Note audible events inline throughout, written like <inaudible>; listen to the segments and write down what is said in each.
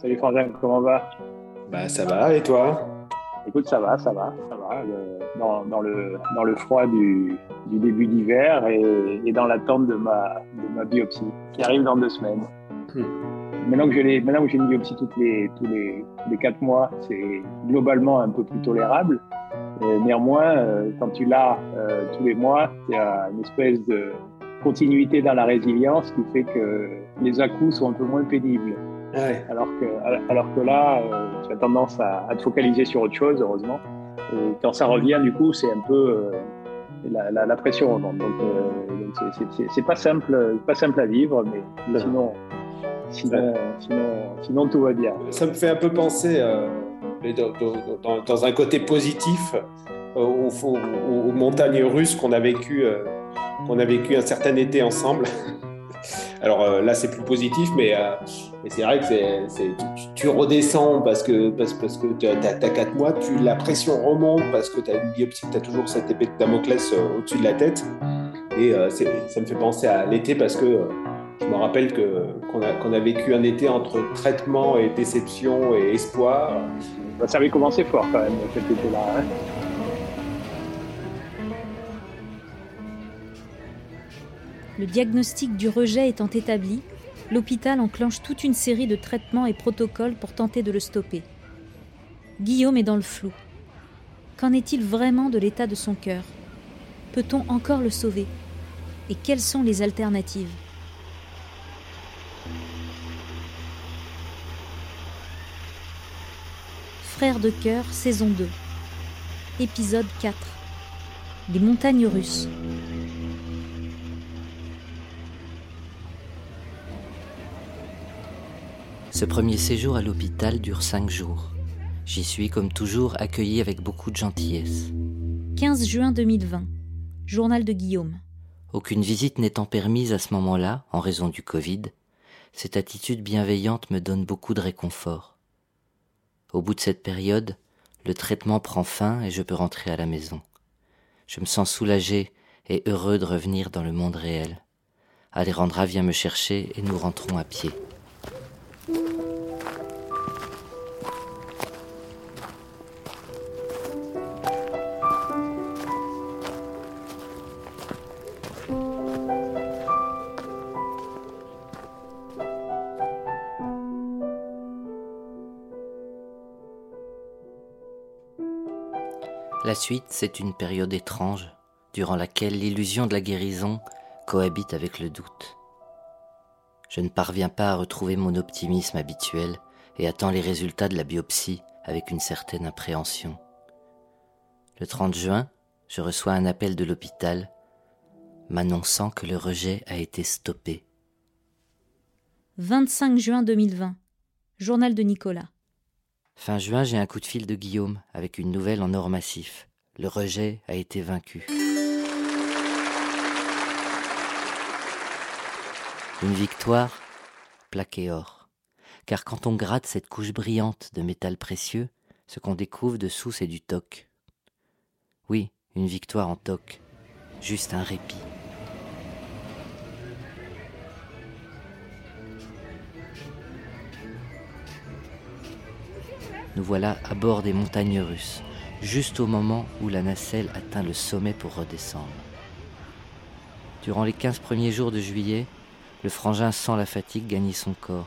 Salut Frangin, comment va? Bah ça va, et toi? Écoute, ça va, ça va, ça va. dans, dans, le, dans le froid du, du début d'hiver et, et, dans l'attente de ma, de ma biopsie qui arrive dans deux semaines. Hmm. Maintenant que j'ai une biopsie toutes les, tous, les, quatre mois, c'est globalement un peu plus tolérable. néanmoins, euh, quand tu l'as euh, tous les mois, il y a une espèce de continuité dans la résilience qui fait que les à-coups sont un peu moins pénibles. Alors, que, alors que là, euh, tu as tendance à, te focaliser sur autre chose, heureusement. Et quand ça revient, du coup, c'est un peu euh, la, pression remonte. Donc, euh, c'est pas simple, pas simple à vivre, mais sinon, sinon, sinon, tout va bien. Ça me fait un peu penser, dans, dans, un côté positif, aux, aux, montagnes russes qu'on a vécues qu'on a vécu un certain été ensemble. <laughs> Alors euh, là, c'est plus positif, mais, euh, c'est vrai que c'est, tu, redescends parce que, parce, tu as, 4 mois, tu, la pression remonte parce que tu as une biopsie, tu as toujours cette épée de Damoclès euh, au-dessus de la tête. Et ça me fait penser à l'été parce que je me rappelle que, qu'on, a, qu'on a vécu un été entre traitement et déception et espoir. Ça avait commencé fort quand même cet été-là. Hein. Le diagnostic du rejet étant établi, l'hôpital enclenche toute une série de traitements et protocoles pour tenter de le stopper. Guillaume est dans le flou. Qu'en est-il vraiment de l'état de son cœur? Peut-on encore le sauver? Et quelles sont les alternatives? Frères de cœur, saison 2. Épisode 4. Les montagnes russes. Ce premier séjour à l'hôpital dure cinq jours. J'y suis, comme toujours, accueilli avec beaucoup de gentillesse. 15 juin 2020. Journal de Guillaume. Aucune visite n'étant permise à ce moment-là, en raison du Covid, cette attitude bienveillante me donne beaucoup de réconfort. Au bout de cette période, le traitement prend fin et je peux rentrer à la maison. Je me sens soulagé et heureux de revenir dans le monde réel. Alejandra vient me chercher et nous rentrons à pied. La suite, c'est une période étrange, durant laquelle l'illusion de la guérison cohabite avec le doute. Je ne parviens pas à retrouver mon optimisme habituel et attends les résultats de la biopsie avec une certaine appréhension. Le 30 juin, je reçois un appel de l'hôpital m'annonçant que le rejet a été stoppé. 25 juin 2020. Journal de Nicolas. Fin juin, j'ai un coup de fil de Guillaume avec une nouvelle en or massif. Le rejet a été vaincu. Une victoire plaquée or. Car quand on gratte cette couche brillante de métal précieux, ce qu'on découvre dessous, c'est du toc. Oui, une victoire en toc. Juste un répit. Nous voilà à bord des montagnes russes, juste au moment où la nacelle atteint le sommet pour redescendre. Durant les quinze premiers jours de juillet, le frangin sent la fatigue gagner son corps,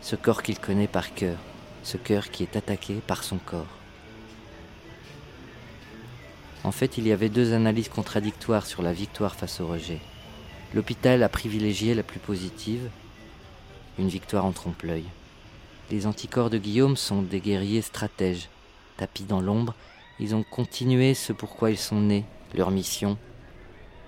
ce corps qu'il connaît par cœur, ce cœur qui est attaqué par son corps. En fait, il y avait deux analyses contradictoires sur la victoire face au rejet. L'hôpital a privilégié la plus positive, une victoire en trompe-l'œil. Les anticorps de Guillaume sont des guerriers stratèges. Tapis dans l'ombre, ils ont continué ce pourquoi ils sont nés, leur mission.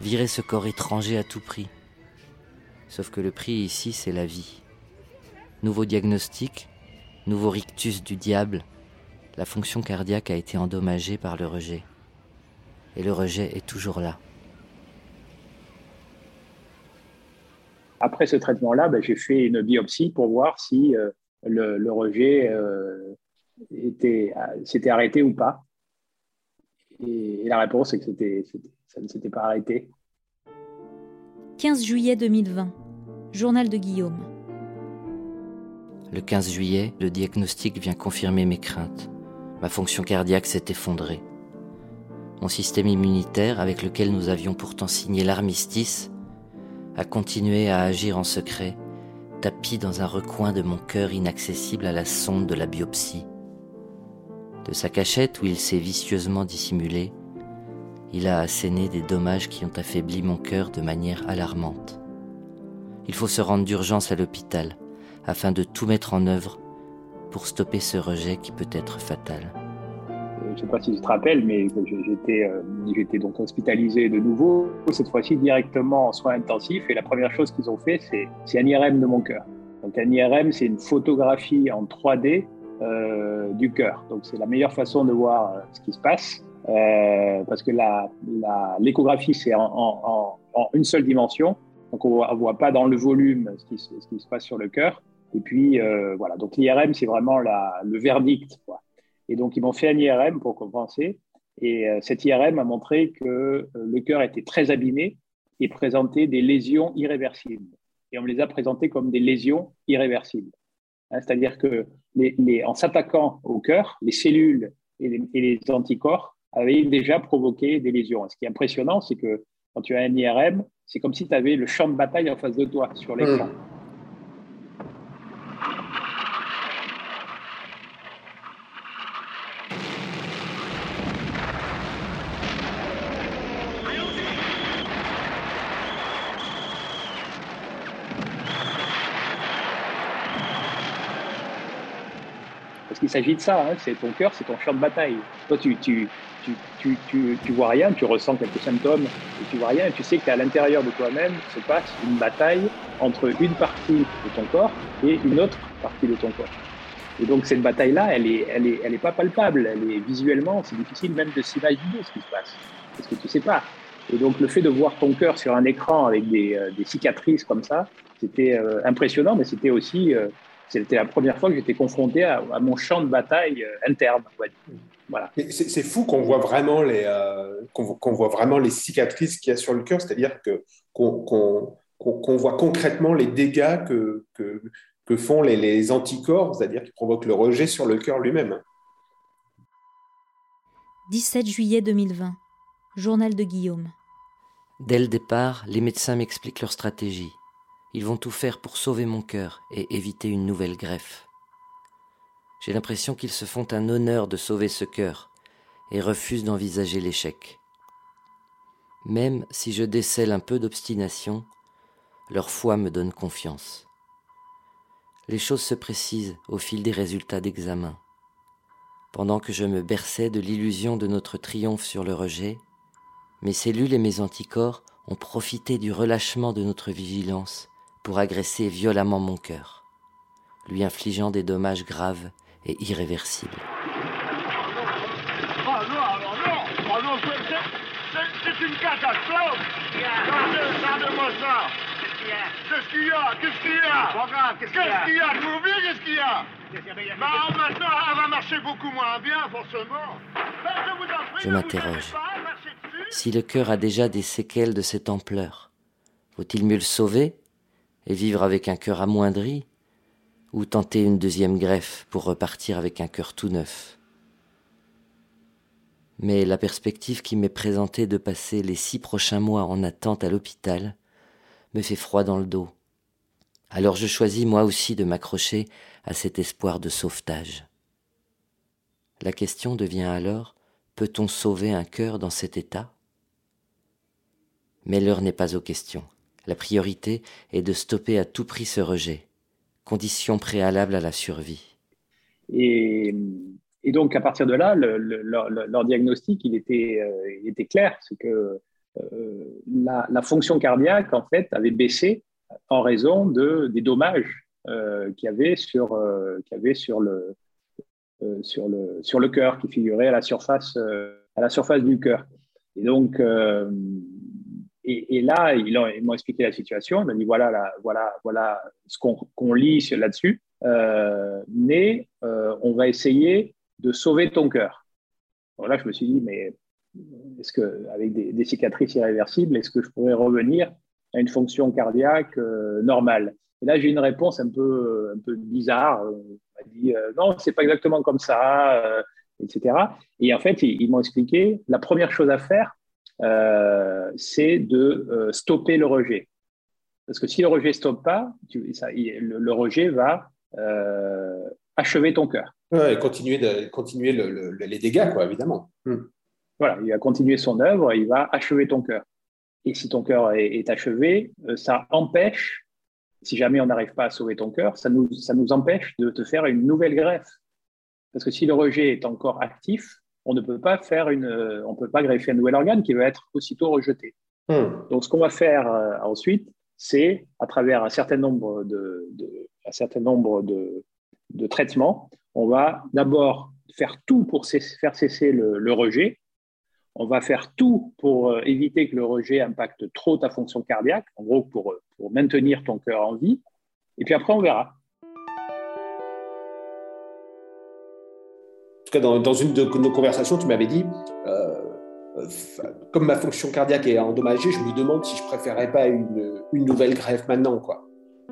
Virer ce corps étranger à tout prix. Sauf que le prix ici, c'est la vie. Nouveau diagnostic, nouveau rictus du diable. La fonction cardiaque a été endommagée par le rejet. Et le rejet est toujours là. Après ce traitement-là, ben, j'ai fait une biopsie pour voir si euh, le, rejet euh, était, s'était arrêté ou pas. Et, la réponse est que c'était, ça ne s'était pas arrêté. 15 juillet 2020, journal de Guillaume. Le 15 juillet, le diagnostic vient confirmer mes craintes. Ma fonction cardiaque s'est effondrée. Mon système immunitaire, avec lequel nous avions pourtant signé l'armistice, a continué à agir en secret, tapis dans un recoin de mon cœur inaccessible à la sonde de la biopsie. De sa cachette où il s'est vicieusement dissimulé, il a asséné des dommages qui ont affaibli mon cœur de manière alarmante. Il faut se rendre d'urgence à l'hôpital afin de tout mettre en œuvre pour stopper ce rejet qui peut être fatal. Je ne sais pas si tu te rappelles, mais j'étais, euh, j'étais donc hospitalisé de nouveau, cette fois-ci directement en soins intensifs. Et la première chose qu'ils ont fait, c'est, un IRM de mon cœur. Donc un IRM, c'est une photographie en 3D euh, du cœur. Donc c'est la meilleure façon de voir euh, ce qui se passe. parce que l'échographie, c'est en, une seule dimension. Donc, on ne voit pas dans le volume ce qui, se passe sur le cœur. Et puis, voilà. Donc, l'IRM, c'est vraiment le verdict. Et donc, ils m'ont fait un IRM pour compenser. Et euh, cet IRM a montré que euh, le cœur était très abîmé et présentait des lésions irréversibles. Et on me les a présentées comme des lésions irréversibles. Hein, c'est-à-dire que en s'attaquant au cœur, les cellules et les, anticorps avaient déjà provoqué des lésions. ce qui est impressionnant, c'est que quand tu as un IRM, c'est comme si tu avais le champ de bataille en face de toi sur l'écran. Hmm. Parce qu'il s'agit de ça, hein. c'est ton cœur, c'est ton champ de bataille. Toi, tu, tu, tu, tu, tu, vois rien, tu ressens quelques symptômes, et tu vois rien, et tu sais qu'à l'intérieur de toi-même se passe une bataille entre une partie de ton corps et une autre partie de ton corps. Et donc cette bataille-là, elle est, elle est, elle est pas palpable, elle est visuellement, c'est difficile même de s'imaginer ce qui se passe, parce que tu sais pas. Et donc le fait de voir ton cœur sur un écran avec des, euh, des cicatrices comme ça, c'était euh, impressionnant, mais c'était aussi, euh, c'était la première fois que j'étais confronté à, à, mon champ de bataille interne. C'est fou qu'on voit vraiment les euh, qu'on voit vraiment les cicatrices qu'il y a sur le cœur, c'est-à-dire que qu'on voit concrètement les dégâts que, que, que font les, les anticorps, c'est-à-dire qui provoquent le rejet sur le cœur lui-même. 17 juillet 2020, journal de Guillaume. Dès le départ, les médecins m'expliquent leur stratégie. Ils vont tout faire pour sauver mon cœur et éviter une nouvelle greffe. J'ai l'impression qu'ils se font un honneur de sauver ce cœur et refusent d'envisager l'échec. Même si je décèle un peu d'obstination, leur foi me donne confiance. Les choses se précisent au fil des résultats d'examen. Pendant que je me berçais de l'illusion de notre triomphe sur le rejet, mes cellules et mes anticorps ont profité du relâchement de notre vigilance pour agresser violemment mon cœur, lui infligeant des dommages graves et irréversible. Ah non, alors non, ah non, c'est une catastrophe. Regardez-moi ça. Qu'est-ce qu'il y a Qu'est-ce qu'il y a? Qu'est-ce qu'il y a? De mauvais Qu'est-ce qu'il y a? Bah, maintenant, elle va marcher beaucoup moins bien, forcément. Ben, je vous je m'interroge. Si le cœur a déjà des séquelles de cette ampleur, vaut-il mieux le sauver et vivre avec un cœur amoindri ou tenter une deuxième greffe pour repartir avec un cœur tout neuf. Mais la perspective qui m'est présentée de passer les six prochains mois en attente à l'hôpital me fait froid dans le dos. Alors je choisis moi aussi de m'accrocher à cet espoir de sauvetage. La question devient alors peut-on sauver un cœur dans cet état? Mais l'heure n'est pas aux questions. La priorité est de stopper à tout prix ce rejet condition préalable à la survie. Et, donc, à partir de là, leur, diagnostic, il était, euh, il était clair, c'est que euh, la, fonction cardiaque, en fait, avait baissé en raison de, des dommages euh, qu'il y avait sur, avait sur le, sur le, sur le cœur, qui figurait à la surface, à la surface du cœur. Et donc, et, là, ils, m'ont expliqué la situation. Ils m'ont dit voilà, voilà, voilà ce qu'on lit là-dessus. Euh, mais euh, on va essayer de sauver ton cœur. là, je me suis dit mais est-ce que avec des, cicatrices irréversibles, est-ce que je pourrais revenir à une fonction cardiaque euh, normale? Et là, j'ai une réponse un peu, bizarre. On m'a dit non, c'est pas exactement comme ça, etc. Et en fait, ils, m'ont expliqué la première chose à faire, euh, c'est de stopper le rejet. Parce que si le rejet ne stoppe pas, le, rejet va achever ton cœur. Ouais, et continuer, de, continuer les dégâts, quoi, évidemment. Hmm. Voilà, il va continuer son œuvre, il va achever ton cœur. Et si ton cœur est achevé, ça empêche si jamais on n'arrive pas à sauver ton cœur, ça nous, ça nous empêche de te faire une nouvelle greffe. Parce que si le rejet est encore actif, on ne peut pas faire une, on peut pas greffer un nouvel organe qui va être aussitôt rejeté. Hmm. Donc, ce qu'on va faire euh, ensuite, c'est à travers un certain nombre de, un certain nombre de, de, traitements, on va d'abord faire tout pour faire cesser le, le, rejet. On va faire tout pour euh, éviter que le rejet impacte trop ta fonction cardiaque, en gros pour, pour maintenir ton cœur en vie. Et puis après, on verra. Tout cas, dans, une de nos conversations, tu m'avais dit, euh, euh, comme ma fonction cardiaque est endommagée, je me demande si je préférerais pas une, nouvelle greffe maintenant, quoi.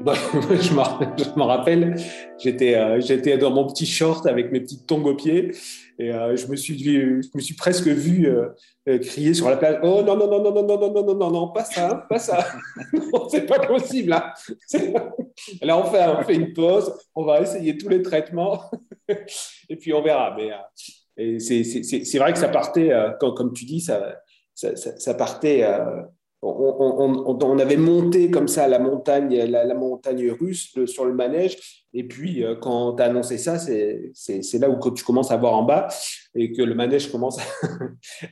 je m'en rappelle, j'étais euh, dans mon petit short avec mes petites tongs aux pieds et euh, je, me suis, presque vu euh, crier sur la plage Oh non, non, non, non, non, non, non, non, non, non, pas ça, pas ça. c'est pas possible. Là. Là, on fait une pause, on va essayer tous les traitements et puis on verra. Mais c'est vrai que ça partait, comme, tu dis, ça, partait on, avait monté comme ça la montagne, la, montagne russe sur le manège. Et puis, euh, quand tu as annoncé ça, c'est là où tu commences à voir en bas et que le manège commence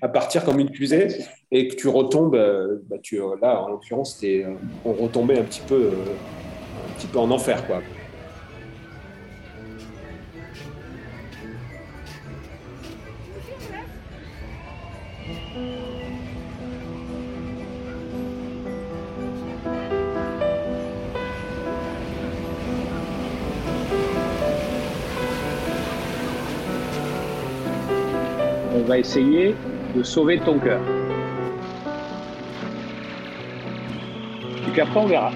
à <laughs> partir comme une fusée et que tu retombes. Euh, bah, euh, là, en l'occurrence, on retombait un petit peu, un petit peu en enfer, quoi. Va essayer de sauver ton cœur. Et puis après, on verra.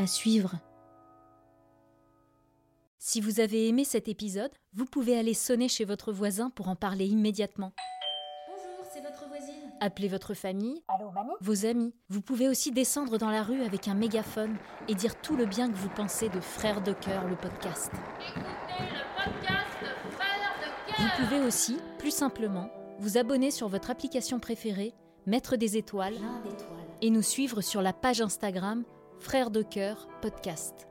À suivre. Si vous avez aimé cet épisode, vous pouvez aller sonner chez votre voisin pour en parler immédiatement. Bonjour, c'est votre voisine. Appelez votre famille, Allô, mamie? Vos amis. Vous pouvez aussi descendre dans la rue avec un mégaphone et dire tout le bien que vous pensez de Frères de Cœur, le podcast. Écoutez le podcast Frères de Cœur. Vous pouvez aussi, plus simplement, vous abonner sur votre application préférée, mettre des étoiles et nous suivre sur la page Instagram Frères de cœur podcast.